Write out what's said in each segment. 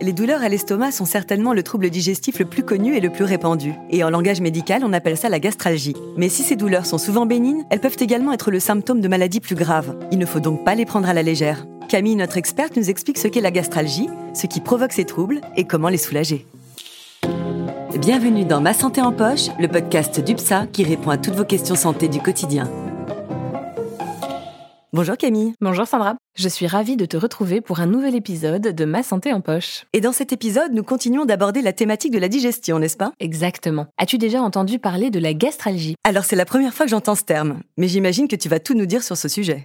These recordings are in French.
Les douleurs à l'estomac sont certainement le trouble digestif le plus connu et le plus répandu. Et en langage médical, on appelle ça la gastralgie. Mais si ces douleurs sont souvent bénignes, elles peuvent également être le symptôme de maladies plus graves. Il ne faut donc pas les prendre à la légère. Camille, notre experte, nous explique ce qu'est la gastralgie, ce qui provoque ces troubles et comment les soulager. Bienvenue dans Ma Santé en Poche, le podcast d'UPSA qui répond à toutes vos questions santé du quotidien. Bonjour Camille. Bonjour Sandra. Je suis ravie de te retrouver pour un nouvel épisode de Ma santé en poche. Et dans cet épisode, nous continuons d'aborder la thématique de la digestion, n'est-ce pas? Exactement. As-tu déjà entendu parler de la gastralgie? Alors c'est la première fois que j'entends ce terme, mais j'imagine que tu vas tout nous dire sur ce sujet.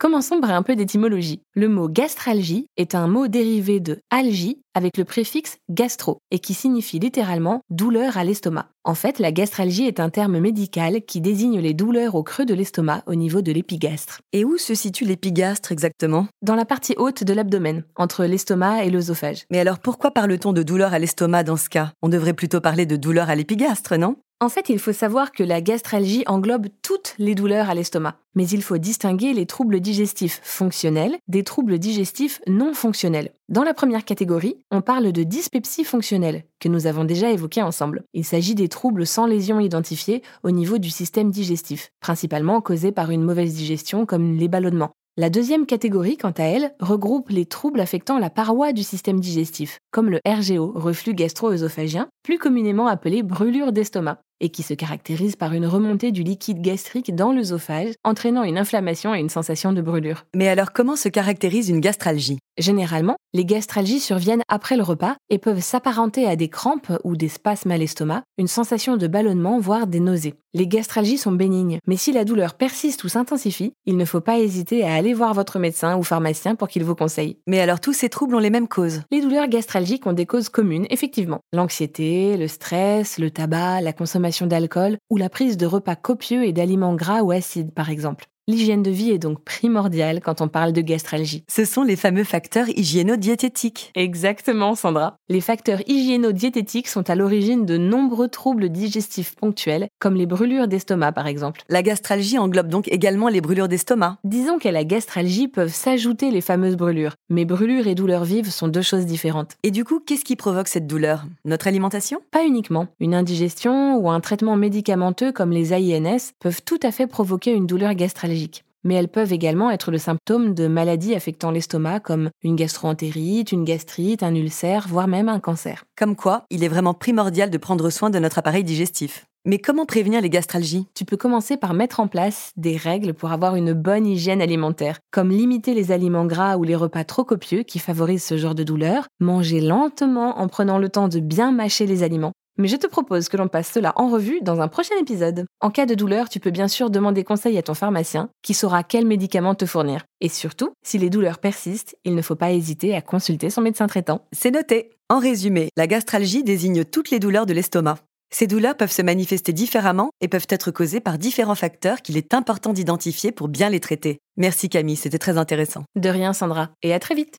Commençons par un peu d'étymologie. Le mot gastralgie est un mot dérivé de algie avec le préfixe gastro et qui signifie littéralement douleur à l'estomac. En fait, la gastralgie est un terme médical qui désigne les douleurs au creux de l'estomac au niveau de l'épigastre. Et où se situe l'épigastre exactement? Dans la partie haute de l'abdomen, entre l'estomac et l'œsophage. Mais alors pourquoi parle-t-on de douleur à l'estomac dans ce cas? On devrait plutôt parler de douleur à l'épigastre, non? En fait, il faut savoir que la gastralgie englobe toutes les douleurs à l'estomac. Mais il faut distinguer les troubles digestifs fonctionnels des troubles digestifs non fonctionnels. Dans la première catégorie, on parle de dyspepsie fonctionnelle, que nous avons déjà évoqué ensemble. Il s'agit des troubles sans lésion identifiés au niveau du système digestif, principalement causés par une mauvaise digestion comme les ballonnements. La deuxième catégorie, quant à elle, regroupe les troubles affectant la paroi du système digestif, comme le RGO, reflux gastro-œsophagien, plus communément appelé brûlure d'estomac et qui se caractérise par une remontée du liquide gastrique dans l'œsophage, entraînant une inflammation et une sensation de brûlure. Mais alors comment se caractérise une gastralgie? Généralement, les gastralgies surviennent après le repas et peuvent s'apparenter à des crampes ou des spasmes à l'estomac, une sensation de ballonnement, voire des nausées. Les gastralgies sont bénignes, mais si la douleur persiste ou s'intensifie, il ne faut pas hésiter à aller voir votre médecin ou pharmacien pour qu'il vous conseille. Mais alors tous ces troubles ont les mêmes causes? Les douleurs gastralgiques ont des causes communes, effectivement. L'anxiété, le stress, le tabac, la consommation d'alcool ou la prise de repas copieux et d'aliments gras ou acides, par exemple. L'hygiène de vie est donc primordiale quand on parle de gastralgie. Ce sont les fameux facteurs hygiéno-diététiques. Exactement, Sandra. Les facteurs hygiéno-diététiques sont à l'origine de nombreux troubles digestifs ponctuels, comme les brûlures d'estomac par exemple. La gastralgie englobe donc également les brûlures d'estomac. Disons qu'à la gastralgie peuvent s'ajouter les fameuses brûlures, mais brûlures et douleurs vives sont deux choses différentes. Et du coup, qu'est-ce qui provoque cette douleur? Notre alimentation? Pas uniquement. Une indigestion ou un traitement médicamenteux comme les AINS peuvent tout à fait provoquer une douleur gastralgique mais elles peuvent également être le symptôme de maladies affectant l'estomac comme une gastroentérite, une gastrite, un ulcère, voire même un cancer. Comme quoi, il est vraiment primordial de prendre soin de notre appareil digestif. Mais comment prévenir les gastralgies? Tu peux commencer par mettre en place des règles pour avoir une bonne hygiène alimentaire, comme limiter les aliments gras ou les repas trop copieux qui favorisent ce genre de douleur, manger lentement en prenant le temps de bien mâcher les aliments, mais je te propose que l'on passe cela en revue dans un prochain épisode. En cas de douleur, tu peux bien sûr demander conseil à ton pharmacien qui saura quel médicament te fournir. Et surtout, si les douleurs persistent, il ne faut pas hésiter à consulter son médecin traitant. C'est noté. En résumé, la gastralgie désigne toutes les douleurs de l'estomac. Ces douleurs peuvent se manifester différemment et peuvent être causées par différents facteurs qu'il est important d'identifier pour bien les traiter. Merci Camille, c'était très intéressant. De rien Sandra, et à très vite.